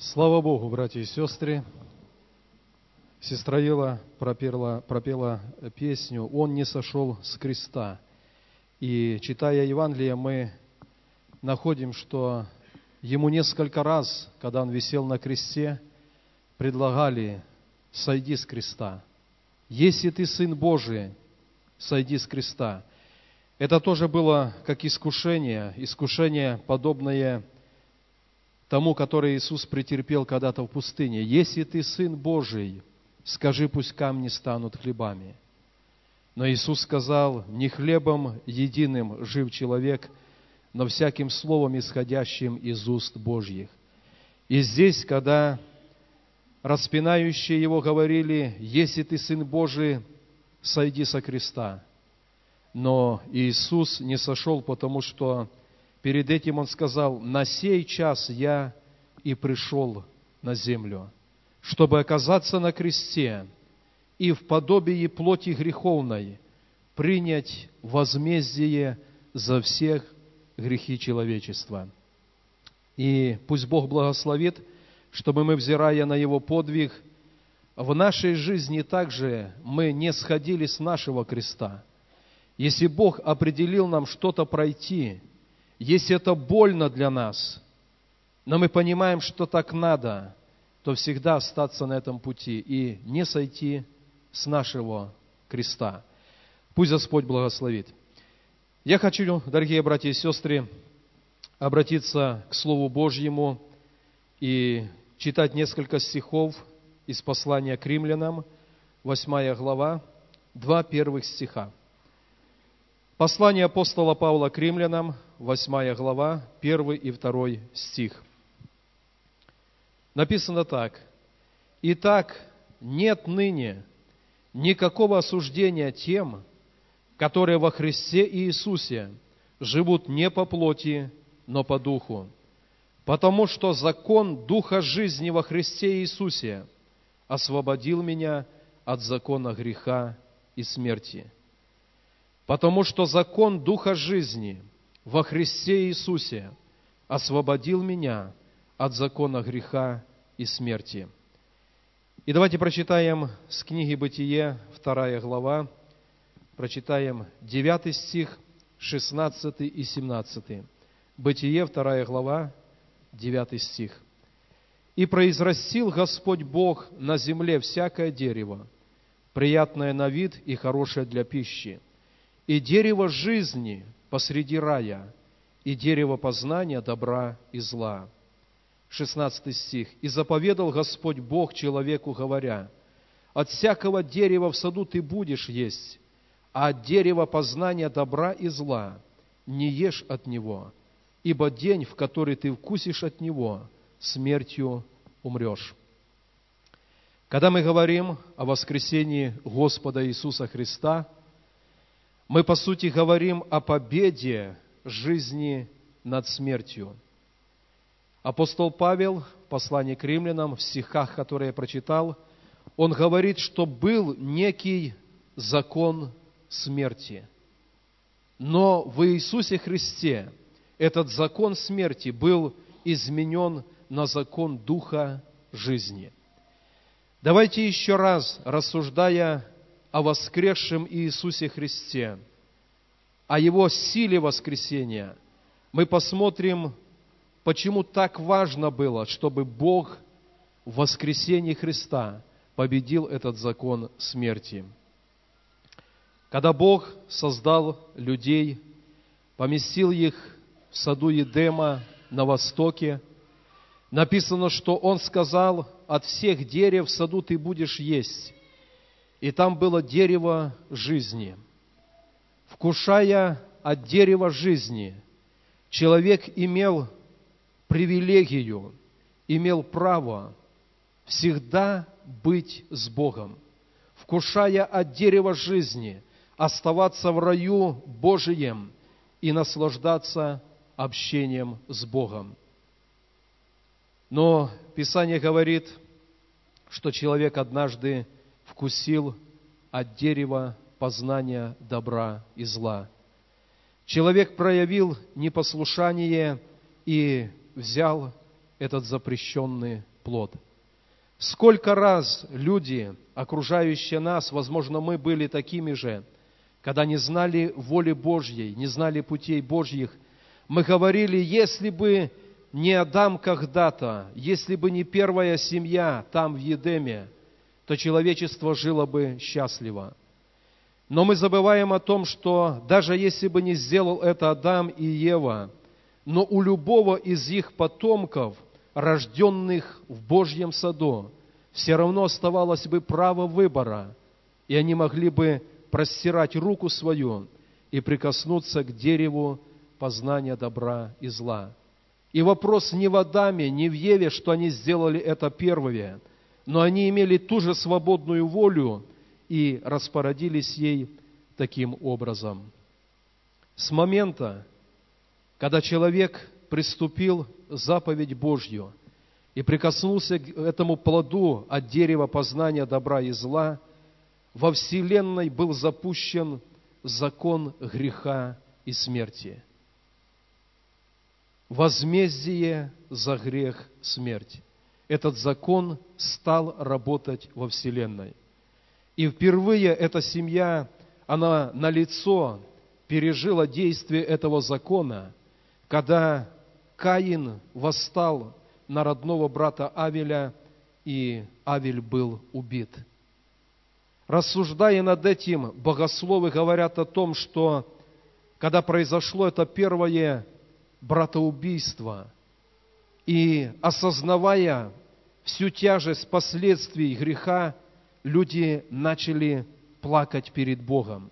Слава Богу, братья и сестры. Сестра Ела пропела, пропела песню «Он не сошел с креста». И читая Евангелие, мы находим, что ему несколько раз, когда он висел на кресте, предлагали «Сойди с креста». «Если ты Сын Божий, сойди с креста». Это тоже было как искушение, искушение, подобное тому, который Иисус претерпел когда-то в пустыне. «Если ты Сын Божий, скажи, пусть камни станут хлебами». Но Иисус сказал, не хлебом единым жив человек, но всяким словом, исходящим из уст Божьих. И здесь, когда распинающие его говорили, если ты Сын Божий, сойди со креста. Но Иисус не сошел, потому что перед этим Он сказал, на сей час я и пришел на землю, чтобы оказаться на кресте и в подобии плоти греховной принять возмездие за всех грехи человечества. И пусть Бог благословит, чтобы мы, взирая на Его подвиг, в нашей жизни также мы не сходили с нашего креста. Если Бог определил нам что-то пройти, если это больно для нас, но мы понимаем, что так надо, то всегда остаться на этом пути и не сойти с нашего креста. Пусть Господь благословит. Я хочу, дорогие братья и сестры, обратиться к Слову Божьему и читать несколько стихов из послания к римлянам, 8 глава, два первых стиха. Послание апостола Павла к римлянам, 8 глава, 1 и 2 стих. Написано так. «Итак, нет ныне никакого осуждения тем, которые во Христе Иисусе живут не по плоти, но по духу. Потому что закон Духа жизни во Христе Иисусе освободил меня от закона греха и смерти» Потому что закон Духа жизни во Христе Иисусе освободил меня от закона греха и смерти. И давайте прочитаем с книги «Бытие», вторая глава, прочитаем 9 стих, 16 и 17. Бытие, вторая глава, 9 стих. «И произрастил Господь Бог на земле всякое дерево, приятное на вид и хорошее для пищи, и дерево жизни посреди рая, и дерево познания добра и зла. 16 стих. «И заповедал Господь Бог человеку, говоря, от всякого дерева в саду ты будешь есть, а от дерева познания добра и зла не ешь от него, ибо день, в который ты вкусишь от него, смертью умрешь». Когда мы говорим о воскресении Господа Иисуса Христа – мы, по сути, говорим о победе жизни над смертью. Апостол Павел в послании к римлянам, в стихах, которые я прочитал, он говорит, что был некий закон смерти. Но в Иисусе Христе этот закон смерти был изменен на закон Духа жизни. Давайте еще раз, рассуждая о воскресшем Иисусе Христе, о Его силе воскресения, мы посмотрим, почему так важно было, чтобы Бог в воскресении Христа победил этот закон смерти. Когда Бог создал людей, поместил их в саду Едема на востоке, написано, что Он сказал, от всех дерев в саду ты будешь есть, и там было дерево жизни. Вкушая от дерева жизни, человек имел привилегию, имел право всегда быть с Богом. Вкушая от дерева жизни, оставаться в раю Божием и наслаждаться общением с Богом. Но Писание говорит, что человек однажды вкусил от дерева познания добра и зла. Человек проявил непослушание и взял этот запрещенный плод. Сколько раз люди, окружающие нас, возможно, мы были такими же, когда не знали воли Божьей, не знали путей Божьих, мы говорили, если бы не Адам когда-то, если бы не первая семья там в Едеме, то человечество жило бы счастливо. Но мы забываем о том, что даже если бы не сделал это Адам и Ева, но у любого из их потомков, рожденных в Божьем саду, все равно оставалось бы право выбора, и они могли бы простирать руку свою и прикоснуться к дереву познания добра и зла. И вопрос не в Адаме, не в Еве, что они сделали это первые, но они имели ту же свободную волю и распорядились ей таким образом. С момента, когда человек приступил заповедь Божью и прикоснулся к этому плоду от дерева познания добра и зла, во Вселенной был запущен закон греха и смерти. Возмездие за грех – смерть. Этот закон стал работать во Вселенной. И впервые эта семья, она на лицо пережила действие этого закона, когда Каин восстал на родного брата Авеля, и Авель был убит. Рассуждая над этим, богословы говорят о том, что когда произошло это первое братоубийство, и осознавая всю тяжесть последствий греха, люди начали плакать перед Богом.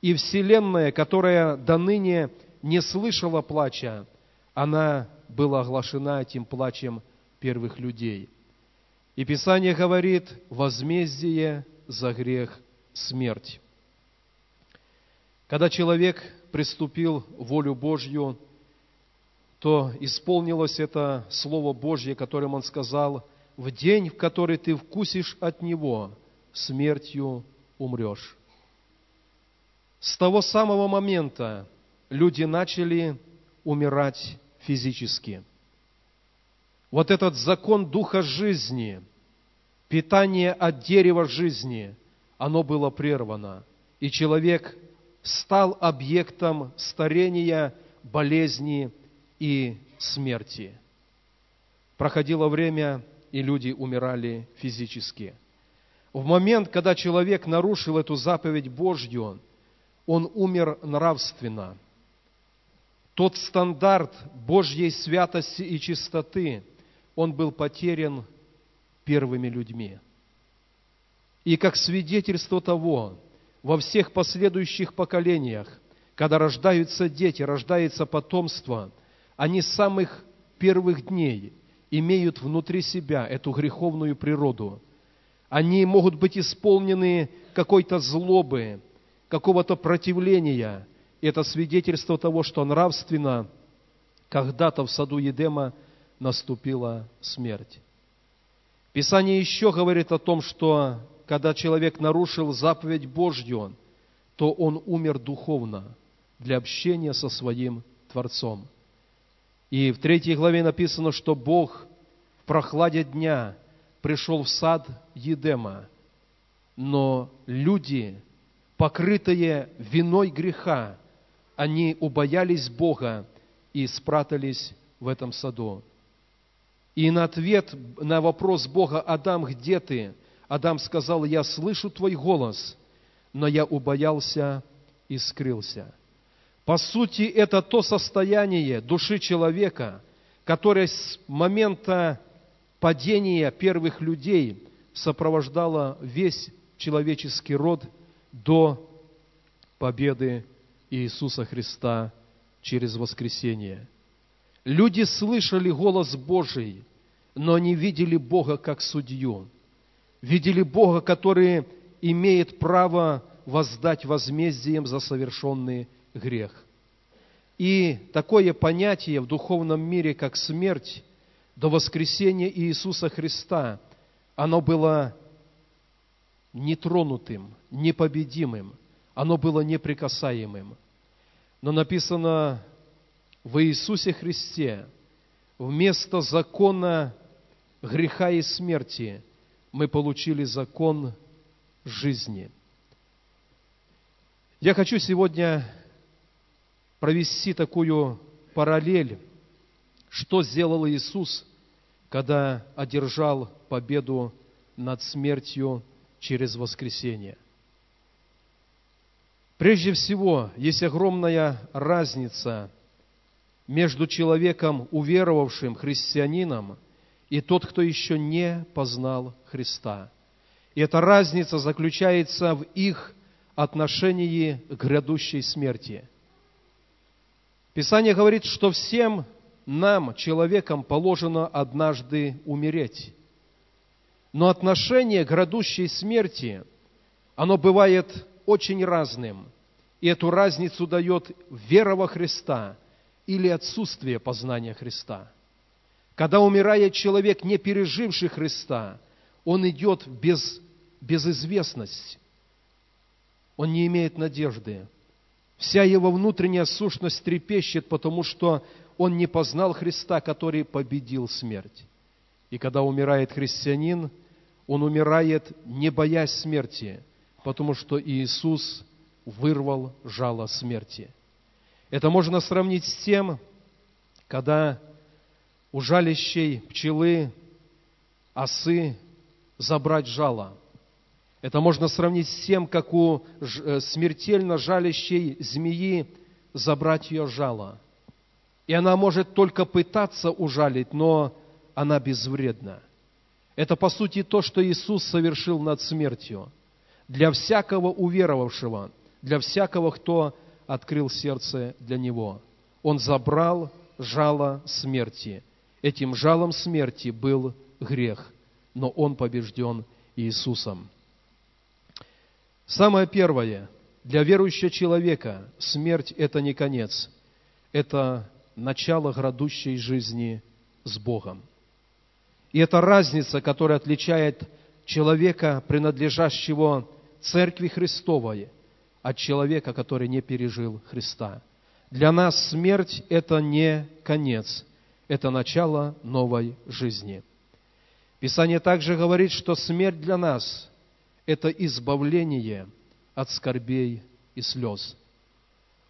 И Вселенная, которая до ныне не слышала плача, она была оглашена этим плачем первых людей. И Писание говорит, возмездие за грех – смерть. Когда человек приступил волю Божью, то исполнилось это Слово Божье, которым он сказал, «В день, в который ты вкусишь от Него, смертью умрешь». С того самого момента люди начали умирать физически. Вот этот закон Духа жизни, питание от дерева жизни, оно было прервано. И человек стал объектом старения, болезни и смерти. Проходило время, и люди умирали физически. В момент, когда человек нарушил эту заповедь Божью, он умер нравственно. Тот стандарт Божьей святости и чистоты, он был потерян первыми людьми. И как свидетельство того, во всех последующих поколениях, когда рождаются дети, рождается потомство, они с самых первых дней имеют внутри себя эту греховную природу. Они могут быть исполнены какой-то злобы, какого-то противления. Это свидетельство того, что нравственно когда-то в саду Едема наступила смерть. Писание еще говорит о том, что когда человек нарушил заповедь Божью, то он умер духовно для общения со своим Творцом. И в третьей главе написано, что Бог в прохладе дня пришел в сад Едема, но люди покрытые виной греха, они убоялись Бога и спрятались в этом саду. И на ответ на вопрос Бога, Адам, где ты? Адам сказал, я слышу твой голос, но я убоялся и скрылся. По сути, это то состояние души человека, которое с момента падения первых людей сопровождало весь человеческий род – до победы Иисуса Христа через воскресение. Люди слышали голос Божий, но они видели Бога как судью. Видели Бога, который имеет право воздать возмездием за совершенный грех. И такое понятие в духовном мире, как смерть, до воскресения Иисуса Христа, оно было нетронутым, непобедимым, оно было неприкасаемым. Но написано в Иисусе Христе, вместо закона греха и смерти мы получили закон жизни. Я хочу сегодня провести такую параллель, что сделал Иисус, когда одержал победу над смертью через воскресение. Прежде всего, есть огромная разница между человеком, уверовавшим христианином, и тот, кто еще не познал Христа. И эта разница заключается в их отношении к грядущей смерти. Писание говорит, что всем нам, человекам, положено однажды умереть. Но отношение к грядущей смерти, оно бывает очень разным. И эту разницу дает вера во Христа или отсутствие познания Христа. Когда умирает человек, не переживший Христа, он идет без, без известность. Он не имеет надежды. Вся его внутренняя сущность трепещет, потому что он не познал Христа, который победил смерть. И когда умирает христианин, он умирает, не боясь смерти, потому что Иисус вырвал жало смерти. Это можно сравнить с тем, когда у жалящей пчелы, осы забрать жало. Это можно сравнить с тем, как у э, смертельно жалящей змеи забрать ее жало. И она может только пытаться ужалить, но она безвредна. Это, по сути, то, что Иисус совершил над смертью. Для всякого уверовавшего, для всякого, кто открыл сердце для Него. Он забрал жало смерти. Этим жалом смерти был грех, но он побежден Иисусом. Самое первое, для верующего человека смерть – это не конец, это начало грядущей жизни с Богом. И это разница, которая отличает человека, принадлежащего Церкви Христовой, от человека, который не пережил Христа. Для нас смерть – это не конец, это начало новой жизни. Писание также говорит, что смерть для нас – это избавление от скорбей и слез.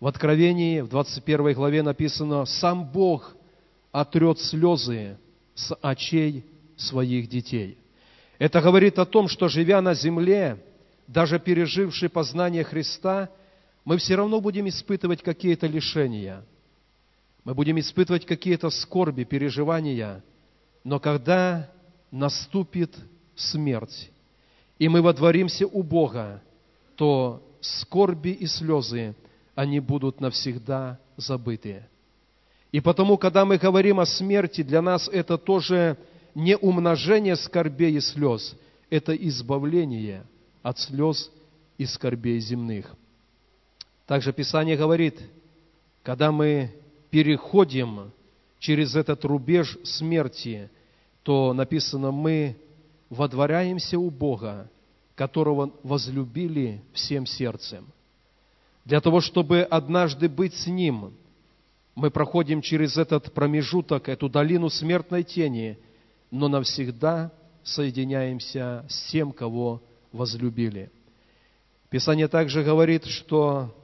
В Откровении, в 21 главе написано, «Сам Бог отрет слезы с очей своих детей». Это говорит о том, что, живя на земле, даже переживший познание Христа, мы все равно будем испытывать какие-то лишения. Мы будем испытывать какие-то скорби, переживания. Но когда наступит смерть, и мы водворимся у Бога, то скорби и слезы, они будут навсегда забыты. И потому, когда мы говорим о смерти, для нас это тоже не умножение скорбей и слез, это избавление от слез и скорбей земных. Также Писание говорит, когда мы переходим через этот рубеж смерти, то написано, мы водворяемся у Бога, которого возлюбили всем сердцем. Для того, чтобы однажды быть с Ним, мы проходим через этот промежуток, эту долину смертной тени, но навсегда соединяемся с тем, кого возлюбили. Писание также говорит, что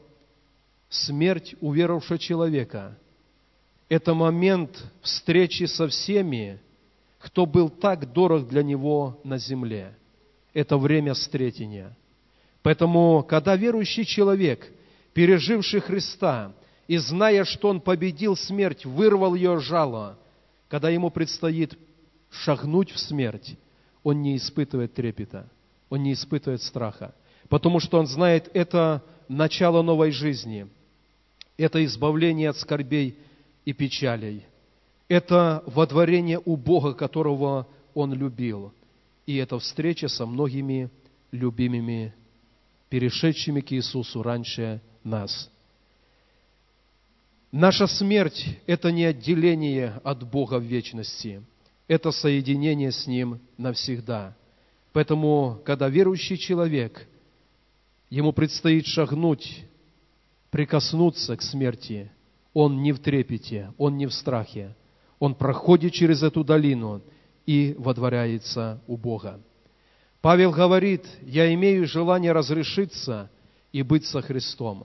смерть уверовавшего человека – это момент встречи со всеми, кто был так дорог для него на земле. Это время встретения. Поэтому, когда верующий человек, переживший Христа, и зная, что он победил смерть, вырвал ее жало, когда ему предстоит шагнуть в смерть, он не испытывает трепета, он не испытывает страха, потому что он знает, это начало новой жизни, это избавление от скорбей и печалей, это водворение у Бога, которого он любил, и это встреча со многими любимыми, перешедшими к Иисусу раньше нас. Наша смерть – это не отделение от Бога в вечности, это соединение с Ним навсегда. Поэтому, когда верующий человек, ему предстоит шагнуть, прикоснуться к смерти, он не в трепете, он не в страхе, он проходит через эту долину, и водворяется у Бога. Павел говорит, я имею желание разрешиться и быть со Христом,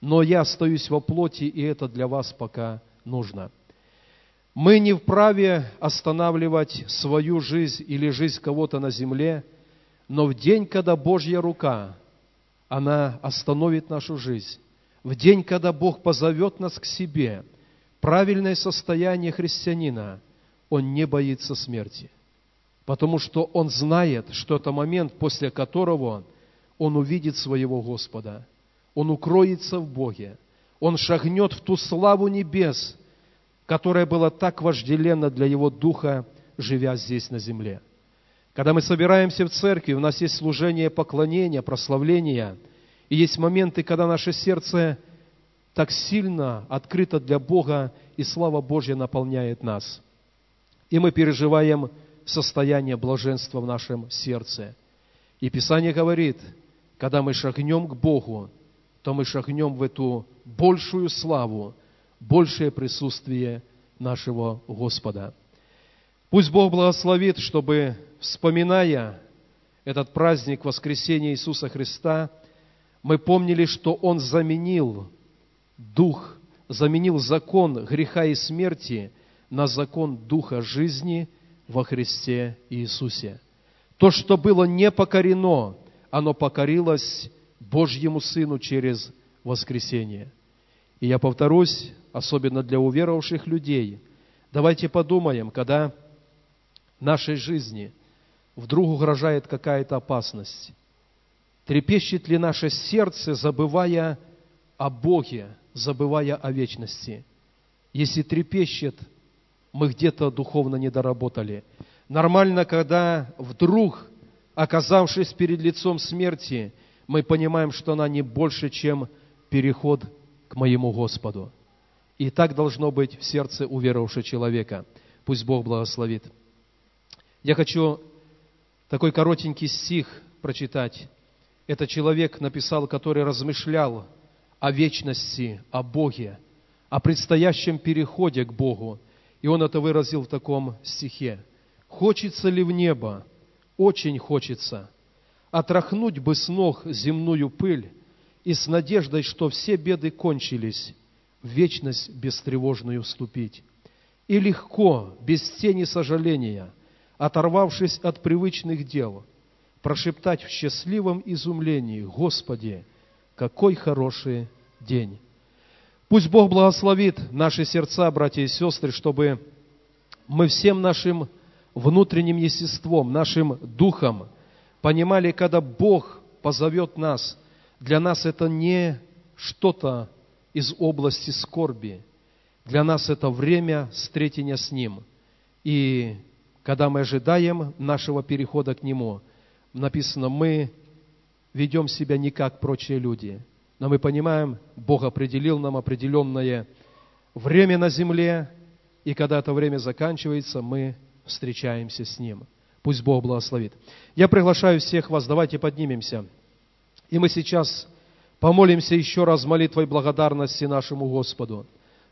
но я остаюсь во плоти, и это для вас пока нужно. Мы не вправе останавливать свою жизнь или жизнь кого-то на земле, но в день, когда Божья рука, она остановит нашу жизнь, в день, когда Бог позовет нас к себе, правильное состояние христианина, он не боится смерти, потому что он знает, что это момент, после которого он увидит своего Господа, он укроется в Боге, он шагнет в ту славу небес, которая была так вожделенна для его духа, живя здесь на земле. Когда мы собираемся в церкви, у нас есть служение поклонения, прославления – и есть моменты, когда наше сердце так сильно открыто для Бога, и слава Божья наполняет нас. И мы переживаем состояние блаженства в нашем сердце. И Писание говорит, когда мы шагнем к Богу, то мы шагнем в эту большую славу, большее присутствие нашего Господа. Пусть Бог благословит, чтобы, вспоминая этот праздник воскресения Иисуса Христа, мы помнили, что Он заменил дух, заменил закон греха и смерти на закон духа жизни во Христе Иисусе. То, что было не покорено, оно покорилось Божьему Сыну через воскресение. И я повторюсь, особенно для уверовавших людей, давайте подумаем, когда нашей жизни вдруг угрожает какая-то опасность, Трепещет ли наше сердце, забывая о Боге, забывая о вечности? Если трепещет, мы где-то духовно не доработали. Нормально, когда вдруг, оказавшись перед лицом смерти, мы понимаем, что она не больше, чем переход к моему Господу. И так должно быть в сердце уверовавшего человека. Пусть Бог благословит. Я хочу такой коротенький стих прочитать это человек написал, который размышлял о вечности, о Боге, о предстоящем переходе к Богу. И он это выразил в таком стихе. «Хочется ли в небо? Очень хочется. Отрахнуть бы с ног земную пыль и с надеждой, что все беды кончились, в вечность бестревожную вступить. И легко, без тени сожаления, оторвавшись от привычных дел – прошептать в счастливом изумлении, Господи, какой хороший день. Пусть Бог благословит наши сердца, братья и сестры, чтобы мы всем нашим внутренним естеством, нашим духом понимали, когда Бог позовет нас, для нас это не что-то из области скорби, для нас это время встретения с Ним. И когда мы ожидаем нашего перехода к Нему – написано, мы ведем себя не как прочие люди, но мы понимаем, Бог определил нам определенное время на земле, и когда это время заканчивается, мы встречаемся с Ним. Пусть Бог благословит. Я приглашаю всех вас, давайте поднимемся. И мы сейчас помолимся еще раз молитвой благодарности нашему Господу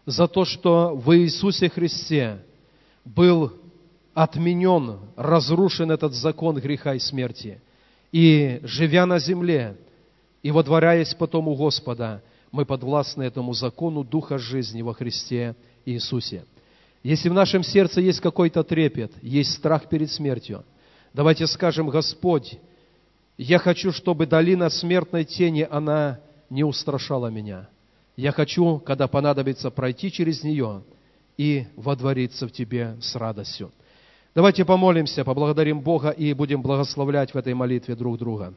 за то, что в Иисусе Христе был отменен, разрушен этот закон греха и смерти. И живя на земле, и водворяясь потом у Господа, мы подвластны этому закону Духа жизни во Христе Иисусе. Если в нашем сердце есть какой-то трепет, есть страх перед смертью, давайте скажем, Господь, я хочу, чтобы долина смертной тени, она не устрашала меня. Я хочу, когда понадобится, пройти через нее и водвориться в Тебе с радостью. Давайте помолимся, поблагодарим Бога и будем благословлять в этой молитве друг друга.